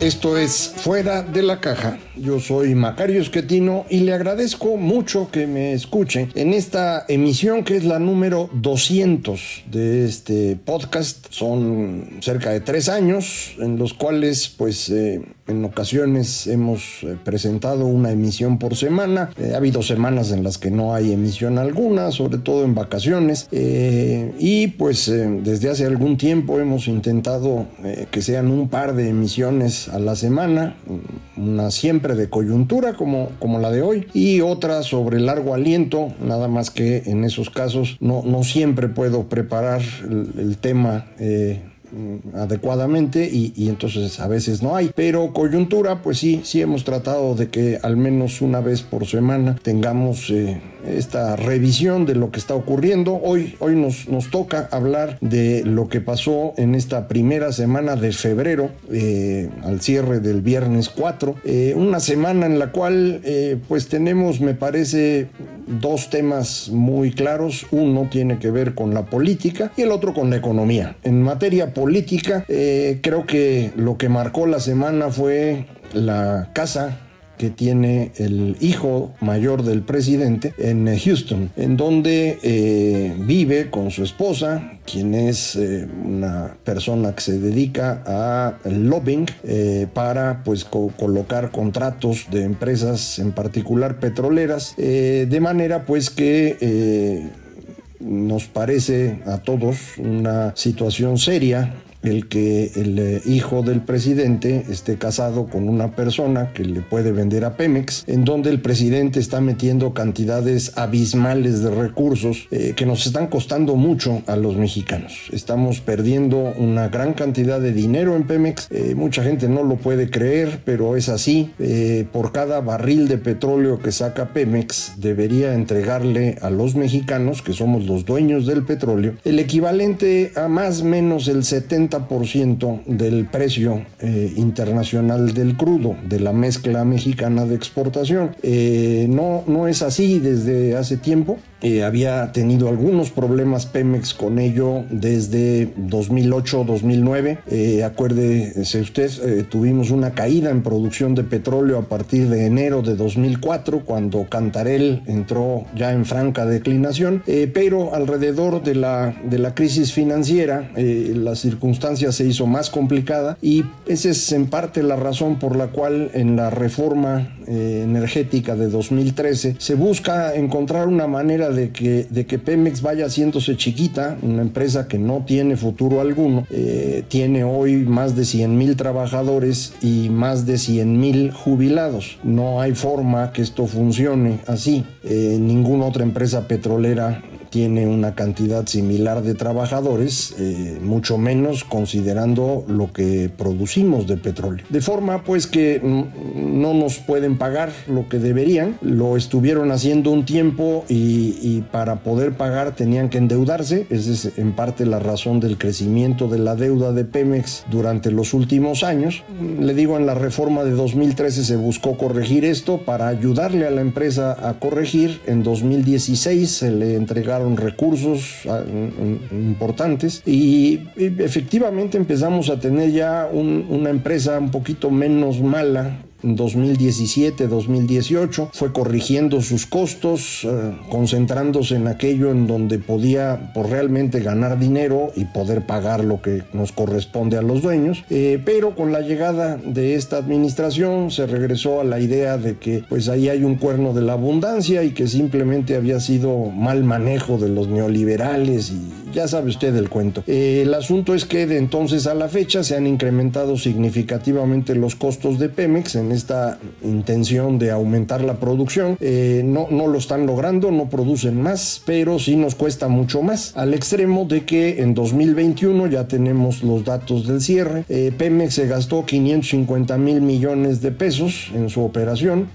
Esto es Fuera de la Caja. Yo soy Macario Esquetino y le agradezco mucho que me escuchen en esta emisión que es la número 200 de este podcast. Son cerca de tres años en los cuales pues eh, en ocasiones hemos eh, presentado una emisión por semana. Eh, ha habido semanas en las que no hay emisión alguna, sobre todo en vacaciones. y pues desde hace algún tiempo hemos intentado que sean un par de emisiones a la semana, una siempre de coyuntura como, como la de hoy y otra sobre largo aliento, nada más que en esos casos no, no siempre puedo preparar el, tema eh, adecuadamente y, entonces a veces no hay. Pero coyuntura, pues sí, sí hemos tratado de que al menos una vez por semana tengamos eh, esta revisión de lo que está ocurriendo. Hoy, hoy nos, nos toca hablar de lo que pasó en esta primera semana de febrero, eh, al cierre del viernes 4, eh, una semana en la cual pues tenemos, me parece, dos temas muy claros. Uno tiene que ver con la política y el otro con la economía. En materia política, eh, creo que lo que marcó la semana fue la casa que tiene el hijo mayor del presidente en Houston, en donde eh, vive con su esposa, quien es eh, una persona que se dedica a lobbying para pues colocar contratos de empresas en particular petroleras de manera pues que nos parece a todos una situación seria el que el eh, hijo del presidente esté casado con una persona que le puede vender a Pemex, en donde el presidente está metiendo cantidades abismales de recursos eh, que nos están costando mucho a los mexicanos. Estamos perdiendo una gran cantidad de dinero en Pemex, eh, mucha gente no lo puede creer, pero es así. por cada barril de petróleo que saca Pemex, debería entregarle a los mexicanos, que somos los dueños del petróleo, el equivalente a más o menos el 70 ciento del precio eh, internacional del crudo, de la mezcla mexicana de exportación. Eh, no, no es así desde hace tiempo. Eh, había tenido algunos problemas Pemex con ello desde 2008-2009. Eh, acuérdese usted, eh, tuvimos una caída en producción de petróleo a partir de enero de 2004, cuando Cantarel entró ya en franca declinación, pero alrededor de la, de la crisis financiera, la circunstancia se hizo más complicada y esa es en parte la razón por la cual en la reforma energética de 2013 se busca encontrar una manera de que, de que Pemex vaya haciéndose chiquita, una empresa que no tiene futuro alguno, eh, tiene hoy más de 100 mil trabajadores y más de 100 mil jubilados. No hay forma que esto funcione así. Eh, ninguna otra empresa petrolera tiene una cantidad similar de trabajadores, eh, mucho menos considerando lo que producimos de petróleo. De forma pues que no nos pueden pagar lo que deberían, lo estuvieron haciendo un tiempo y, para poder pagar tenían que endeudarse, esa es en parte la razón del crecimiento de la deuda de Pemex durante los últimos años. Le digo, en la reforma de 2013 se buscó corregir esto para ayudarle a la empresa a corregir, en 2016 se le entregaron recursos ah, importantes y efectivamente empezamos a tener ya una empresa un poquito menos mala en 2017, 2018, fue corrigiendo sus costos, eh, concentrándose en aquello en donde podía por realmente ganar dinero y poder pagar lo que nos corresponde a los dueños. Eh, pero con la llegada de esta administración se regresó a la idea de que pues ahí hay un cuerno de la abundancia y que simplemente había sido mal manejo de los neoliberales y ya sabe usted el cuento. Eh, el asunto es que de entonces a la fecha se han incrementado significativamente los costos de Pemex en esta intención de aumentar la producción. Eh, no, no lo están logrando, no producen más, pero sí nos cuesta mucho más. Al extremo de que en 2021 ya tenemos los datos del cierre. Eh, Pemex se gastó 550 mil millones de pesos en su operación,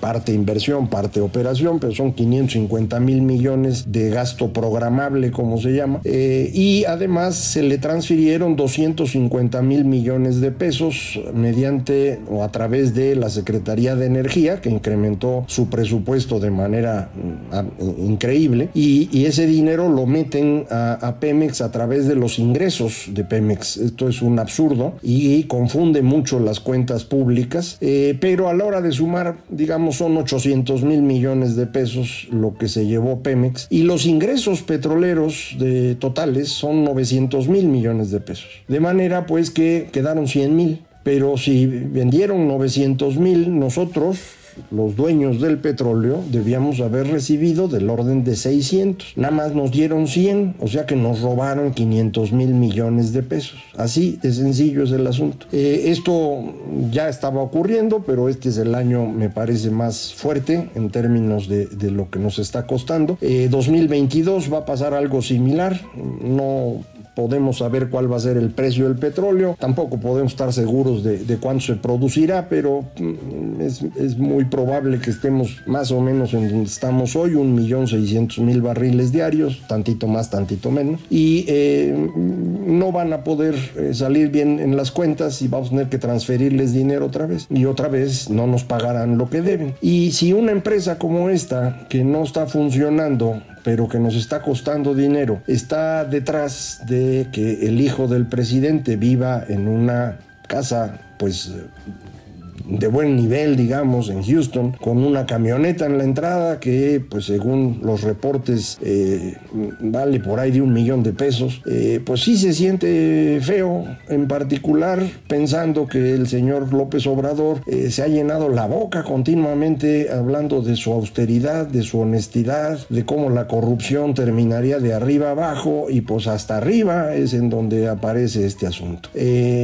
parte inversión, parte operación, pero son 550 mil millones de gasto programable como se llama, eh, y además se le transfirieron 250 mil millones de pesos mediante o a través de la Secretaría de Energía, que incrementó su presupuesto de manera mm, increíble, y, ese dinero lo meten a, Pemex a través de los ingresos de Pemex. Esto es un absurdo y confunde mucho las cuentas públicas, eh, pero a la hora de sumar, digamos, son 800 mil millones de pesos lo que se llevó Pemex, y los ingresos petroleros totales son 900 mil millones de pesos. De manera pues que quedaron 100 mil. Pero si vendieron 900 mil, nosotros los dueños del petróleo debíamos haber recibido del orden de 600. Nada más nos dieron 100, o sea que nos robaron 500 mil millones de pesos. Así de sencillo es el asunto. Eh, esto ya estaba ocurriendo, pero este es el año, me parece, más fuerte en términos de, lo que nos está costando. 2022 eh, va a pasar algo similar. No podemos saber cuál va a ser el precio del petróleo, tampoco podemos estar seguros de, cuánto se producirá, pero mm, es, muy probable que estemos más o menos en donde estamos hoy, un millón seiscientos mil barriles diarios, tantito más, tantito menos, y eh, no van a poder eh, salir bien en las cuentas y vamos a tener que transferirles dinero otra vez, y otra vez no nos pagarán lo que deben. Y si una empresa como esta, que no está funcionando, pero que nos está costando dinero, está detrás de que el hijo del presidente viva en una casa pues de buen nivel, digamos, en Houston, con una camioneta en la entrada que, pues según los reportes, eh, vale por ahí de un millón de pesos, eh, pues sí se siente feo, en particular pensando que el señor López Obrador eh, se ha llenado la boca continuamente hablando de su austeridad, de su honestidad, de cómo la corrupción terminaría de arriba abajo y pues hasta arriba es en donde aparece este asunto.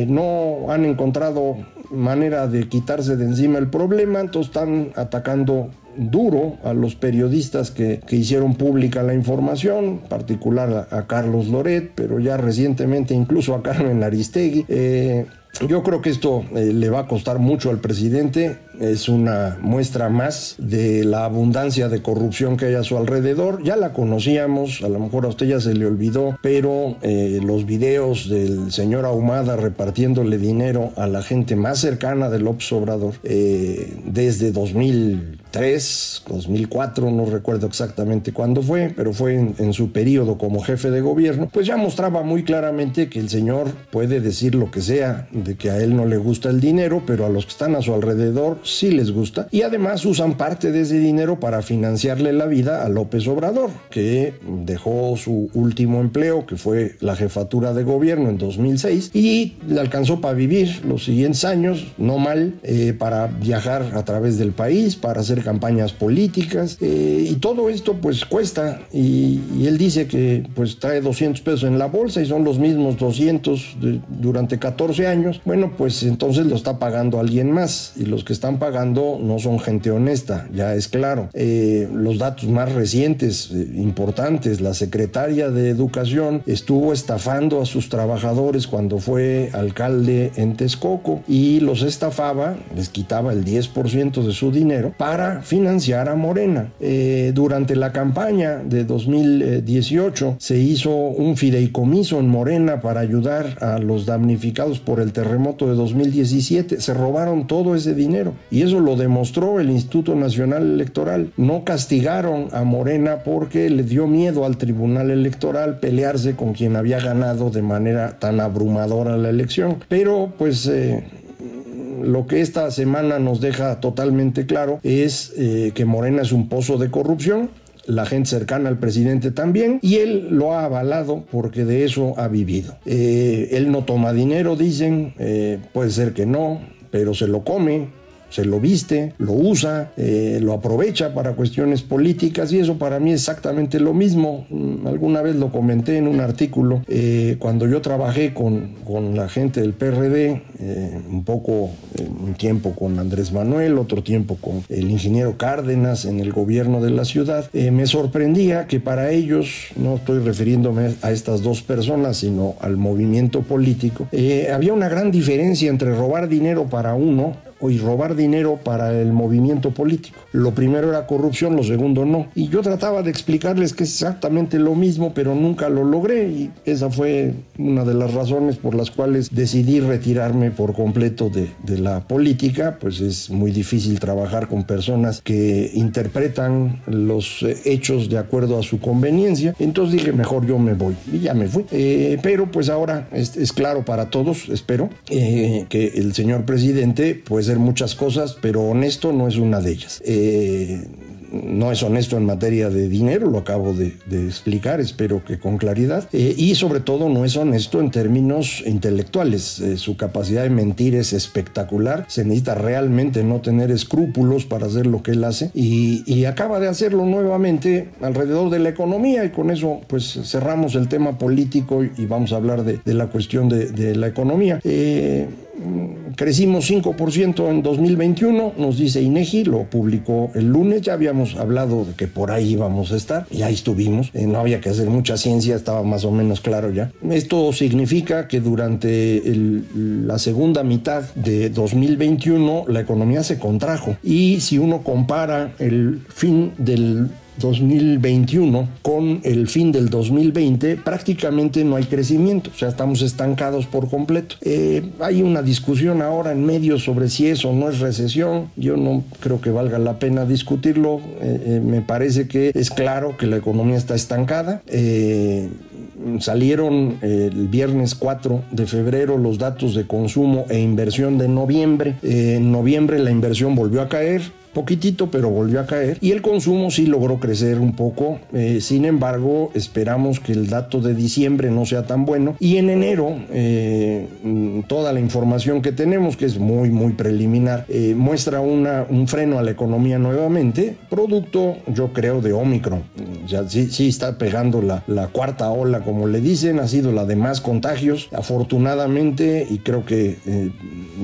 no han encontrado manera de quitarse de encima el problema, entonces están atacando duro a los periodistas que, hicieron pública la información, en particular a, Carlos Loret, pero ya recientemente incluso a Carmen Aristegui. Eh, yo creo que esto eh, le va a costar mucho al presidente, es una muestra más de la abundancia de corrupción que hay a su alrededor. Ya la conocíamos, a lo mejor a usted ya se le olvidó, pero eh, los videos del señor Ahumada repartiéndole dinero a la gente más cercana del López Obrador eh, desde 2003, 2004, no recuerdo exactamente cuándo fue, pero fue en, en su periodo como jefe de gobierno, pues ya mostraba muy claramente que el señor puede decir lo que sea de que a él no le gusta el dinero, pero a los que están a su alrededor sí les gusta. Y además usan parte de ese dinero para financiarle la vida a López Obrador, que dejó su último empleo, que fue la jefatura de gobierno en 2006, y le alcanzó para vivir los siguientes años, no mal, eh, para viajar a través del país, para hacer campañas políticas, eh, y todo esto pues cuesta, y, él dice que pues trae 200 pesos en la bolsa y son los mismos 200 durante 14 años, bueno, pues entonces lo está pagando alguien más y los que están pagando no son gente honesta, ya es claro. Eh, los datos más recientes, eh, importantes, la secretaria de Educación estuvo estafando a sus trabajadores cuando fue alcalde en Texcoco y los estafaba, les quitaba el 10% de su dinero para financiar a Morena. Eh, durante la campaña de 2018 se hizo un fideicomiso en Morena para ayudar a los damnificados por el terremoto de 2017. Se robaron todo ese dinero y eso lo demostró el Instituto Nacional Electoral. No castigaron a Morena porque le dio miedo al Tribunal Electoral pelearse con quien había ganado de manera tan abrumadora la elección. Pero pues... Eh, lo que esta semana nos deja totalmente claro es eh, que Morena es un pozo de corrupción, la gente cercana al presidente también, y él lo ha avalado porque de eso ha vivido. Eh, él no toma dinero, dicen, eh, puede ser que no, pero se lo come, se lo viste, lo usa, eh, lo aprovecha para cuestiones políticas y eso para mí es exactamente lo mismo. Mm, alguna vez lo comenté en un artículo, eh, cuando yo trabajé con, con, la gente del PRD, eh, un poco, un tiempo con Andrés Manuel, otro tiempo con el ingeniero Cárdenas en el gobierno de la ciudad, me sorprendía que para ellos, no estoy refiriéndome a estas dos personas, sino al movimiento político, había una gran diferencia entre robar dinero para uno y robar dinero para el movimiento político. Lo primero era corrupción, lo segundo no. Y yo trataba de explicarles que es exactamente lo mismo, pero nunca lo logré y esa fue una de las razones por las cuales decidí retirarme por completo de, la política, pues es muy difícil trabajar con personas que interpretan los hechos de acuerdo a su conveniencia. Entonces dije, mejor yo me voy y ya me fui. Eh, pero pues ahora es, es, claro para todos, espero, eh, que el señor presidente pues muchas cosas, pero honesto no es una de ellas. Eh, no es honesto en materia de dinero, lo acabo de, explicar, espero que con claridad, eh, y sobre todo no es honesto en términos intelectuales. Eh, su capacidad de mentir es espectacular, se necesita realmente no tener escrúpulos para hacer lo que él hace y, acaba de hacerlo nuevamente alrededor de la economía y con eso pues cerramos el tema político y vamos a hablar de, la cuestión de, la economía. Crecimos 5% en 2021, nos dice INEGI, lo publicó el lunes, ya habíamos hablado de que por ahí íbamos a estar, y ahí estuvimos, eh, no había que hacer mucha ciencia, estaba más o menos claro ya. Esto significa que durante la segunda mitad de 2021 la economía se contrajo, y si uno compara el fin del 2021 con el fin del 2020 prácticamente no hay crecimiento, o sea, estamos estancados por completo. Eh, hay una discusión ahora en medio sobre si eso no es recesión, yo no creo que valga la pena discutirlo, eh, eh, me parece que es claro que la economía está estancada. salieron el viernes 4 de febrero los datos de consumo e inversión de noviembre. en noviembre la inversión volvió a caer, poquitito, pero volvió a caer. Y el consumo sí logró crecer un poco. Eh, sin embargo, esperamos que el dato de diciembre no sea tan bueno. Y en enero, eh, toda la información que tenemos, que es muy, muy preliminar, eh, muestra una, un freno a la economía nuevamente, producto, yo creo, de Omicron. Ya sí, sí está pegando la, la cuarta ola, como le dicen, ha sido la de más contagios. Afortunadamente, y creo que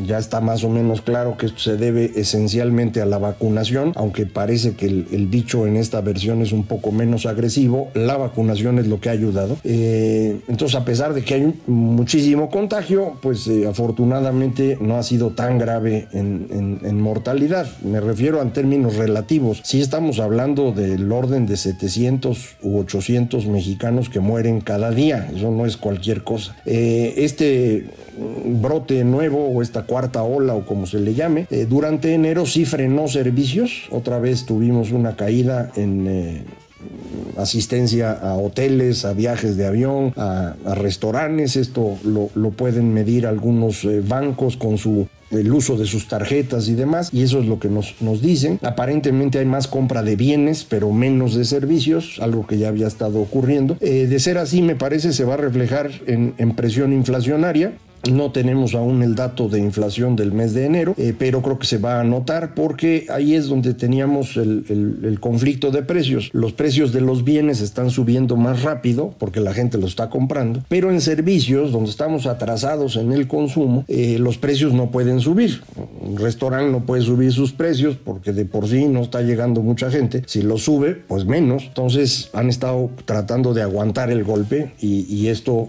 ya está más o menos claro que esto se debe esencialmente a la vacuna vacunación, aunque parece que el, dicho en esta versión es un poco menos agresivo, la vacunación es lo que ha ayudado. Eh, entonces, a pesar de que hay muchísimo contagio, pues eh, afortunadamente no ha sido tan grave en, mortalidad. Me refiero a términos relativos. Si estamos hablando del orden de 700 u 800 mexicanos que mueren cada día, eso no es cualquier cosa. Eh, este brote nuevo o esta cuarta ola o como se le llame, durante enero sí frenó servicios. Otra vez tuvimos una caída en eh, asistencia a hoteles, a viajes de avión, a, restaurantes. Esto lo, pueden medir algunos eh, bancos con su el uso de sus tarjetas y demás, y eso es lo que nos, dicen. Aparentemente hay más compra de bienes, pero menos de servicios, algo que ya había estado ocurriendo. Eh, de ser así, me parece, se va a reflejar en presión inflacionaria. No tenemos aún el dato de inflación del mes de enero, eh, pero creo que se va a notar porque ahí es donde teníamos el, conflicto de precios. Los precios de los bienes están subiendo más rápido porque la gente lo está comprando, pero en servicios donde estamos atrasados en el consumo, eh, los precios no pueden subir. Un restaurante no puede subir sus precios porque de por sí no está llegando mucha gente. Si lo sube, pues menos. Entonces han estado tratando de aguantar el golpe y, y esto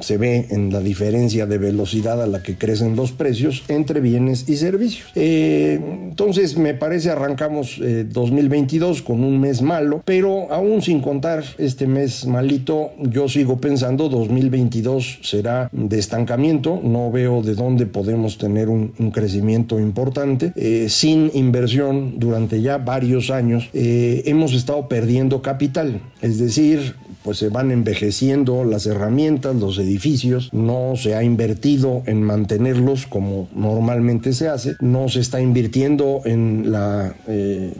se ve en la diferencia de velocidad a la que crecen los precios entre bienes y servicios. Eh, entonces, me parece arrancamos 2022 eh, con un mes malo, pero aún sin contar este mes malito, yo sigo pensando 2022 será de estancamiento. No veo de dónde podemos tener un, crecimiento importante. Eh, sin inversión durante ya varios años, hemos estado perdiendo capital. Es decir, pues se van envejeciendo las herramientas, los edificios, no se ha invertido en mantenerlos como normalmente se hace, no se está invirtiendo en la... Eh,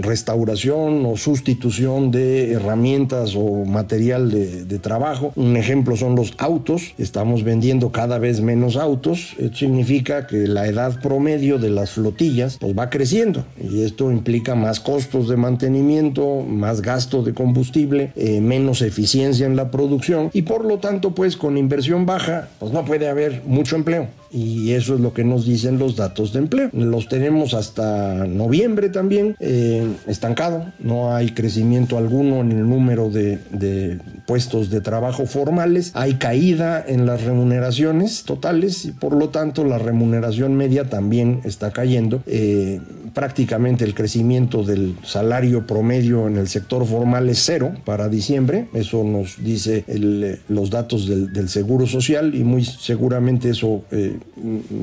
restauración o sustitución de herramientas o material de, trabajo. Un ejemplo son los autos. Estamos vendiendo cada vez menos autos. Esto significa que la edad promedio de las flotillas pues, va creciendo y esto implica más costos de mantenimiento, más gasto de combustible, eh, menos eficiencia en la producción y por lo tanto pues con inversión baja pues no puede haber mucho empleo y eso es lo que nos dicen los datos de empleo. Los tenemos hasta noviembre también eh, estancado, no hay crecimiento alguno en el número de, puestos de trabajo formales, hay caída en las remuneraciones totales y por lo tanto la remuneración media también está cayendo. Eh, prácticamente el crecimiento del salario promedio en el sector formal es cero para diciembre, eso nos dice los datos del, Seguro Social y muy seguramente eso eh,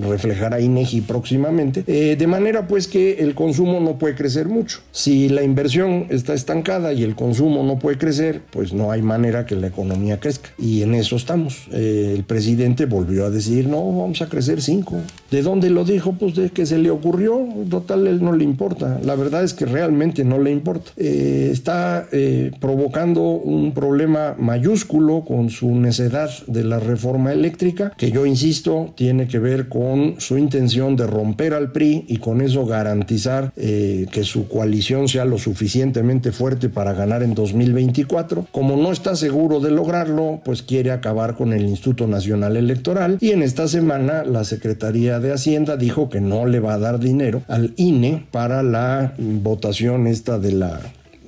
reflejará INEGI próximamente, eh, de manera pues que el consumo no puede crecer mucho. Si la inversión está estancada y el consumo no puede crecer, pues no hay manera que la economía crezca y en eso estamos. Eh, el presidente volvió a decir, no, vamos a crecer cinco. ¿De dónde lo dijo? Pues de que se le ocurrió, total, el no le importa. La verdad es que realmente no le importa. Eh, está eh, provocando un problema mayúsculo con su necedad de la reforma eléctrica, que yo insisto, tiene que ver con su intención de romper al PRI y con eso garantizar eh, que su coalición sea lo suficientemente fuerte para ganar en 2024. Como no está seguro de lograrlo, pues quiere acabar con el Instituto Nacional Electoral y en esta semana la Secretaría de Hacienda dijo que no le va a dar dinero al INE para la votación esta de la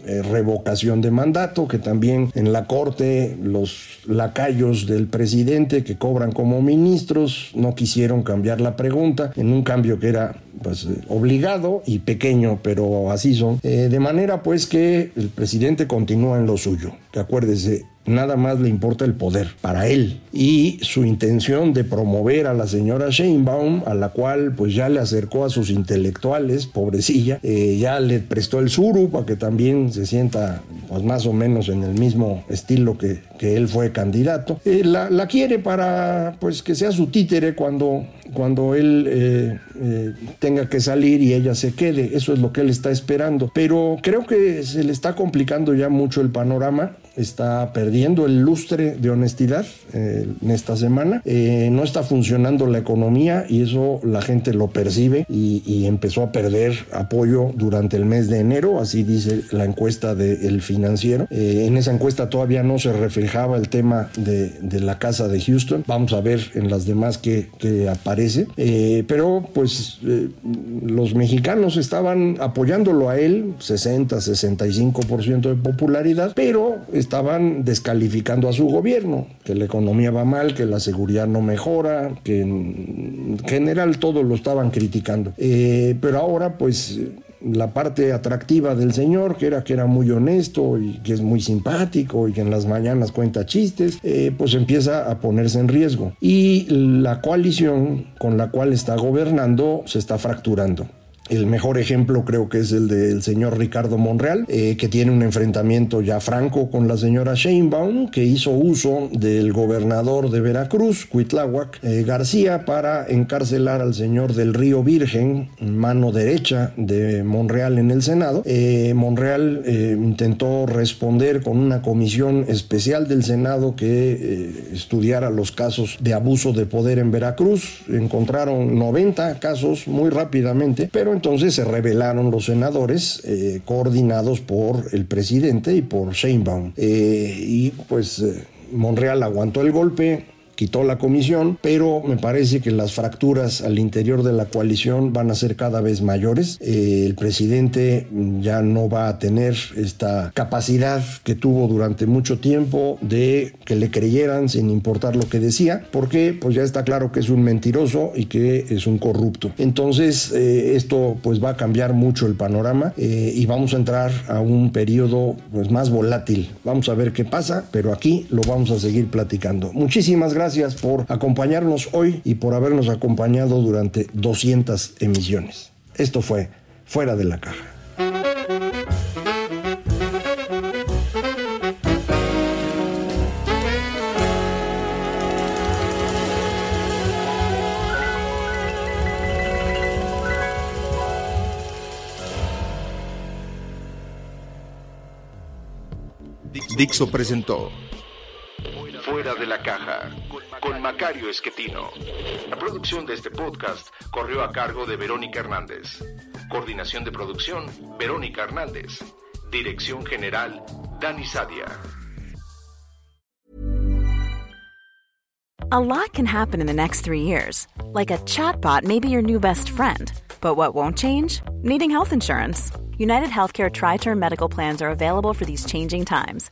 eh, revocación de mandato, que también en la corte los lacayos del presidente que cobran como ministros no quisieron cambiar la pregunta en un cambio que era pues obligado y pequeño, pero así son. Eh, de manera pues que el presidente continúa en lo suyo, que acuérdese, nada más le importa el poder para él. Y su intención de promover a la señora Sheinbaum, a la cual pues ya le acercó a sus intelectuales, pobrecilla, eh, ya le prestó el suru para que también se sienta pues más o menos en el mismo estilo que, que él fue candidato, eh, la, la, quiere para pues que sea su títere cuando, cuando él eh, tenga que salir y ella se quede, eso es lo que él está esperando, pero creo que se le está complicando ya mucho el panorama está perdiendo el lustre de honestidad eh, en esta semana. Eh, no está funcionando la economía y eso la gente lo percibe y, empezó a perder apoyo durante el mes de enero, así dice la encuesta del financiero. Eh, en esa encuesta todavía no se reflejaba el tema de, la casa de Houston. Vamos a ver en las demás que, que aparece. pero pues los mexicanos estaban apoyándolo a él, 60, 65% de popularidad, pero estaban descalificando a su gobierno, que la economía va mal, que la seguridad no mejora, que en general todo lo estaban criticando. Eh, pero ahora pues la parte atractiva del señor, que era que era muy honesto y que es muy simpático y que en las mañanas cuenta chistes, eh, pues empieza a ponerse en riesgo. Y la coalición con la cual está gobernando se está fracturando. El mejor ejemplo creo que es el del señor Ricardo Monreal, eh, que tiene un enfrentamiento ya franco con la señora Sheinbaum, que hizo uso del gobernador de Veracruz, Cuitláhuac eh, García, para encarcelar al señor del Río Virgen, mano derecha de Monreal en el Senado. Eh, Monreal intentó responder con una comisión especial del Senado que estudiara los casos de abuso de poder en Veracruz. Encontraron 90 casos muy rápidamente, pero entonces se rebelaron los senadores eh, coordinados por el presidente y por Sheinbaum. Eh, y pues eh, Monreal aguantó el golpe, quitó la comisión, pero me parece que las fracturas al interior de la coalición van a ser cada vez mayores. Eh, el presidente ya no va a tener esta capacidad que tuvo durante mucho tiempo de que le creyeran sin importar lo que decía, porque pues ya está claro que es un mentiroso y que es un corrupto. Entonces eh, esto pues va a cambiar mucho el panorama eh, y vamos a entrar a un periodo pues más volátil. Vamos a ver qué pasa, pero aquí lo vamos a seguir platicando. Muchísimas gracias gracias por acompañarnos hoy y por habernos acompañado durante 200 emisiones. Esto fue Fuera de la Caja. Dixo presentó Fuera de la caja con Macario Esquetino. La producción de este podcast corrió a cargo de Verónica Hernández. Coordinación de producción, Verónica Hernández. Dirección General, Dani Sadia. A lot can happen in the next three years. Like a chatbot may be your new best friend. But what won't change? Needing health insurance. United Healthcare Tri Term Medical Plans are available for these changing times.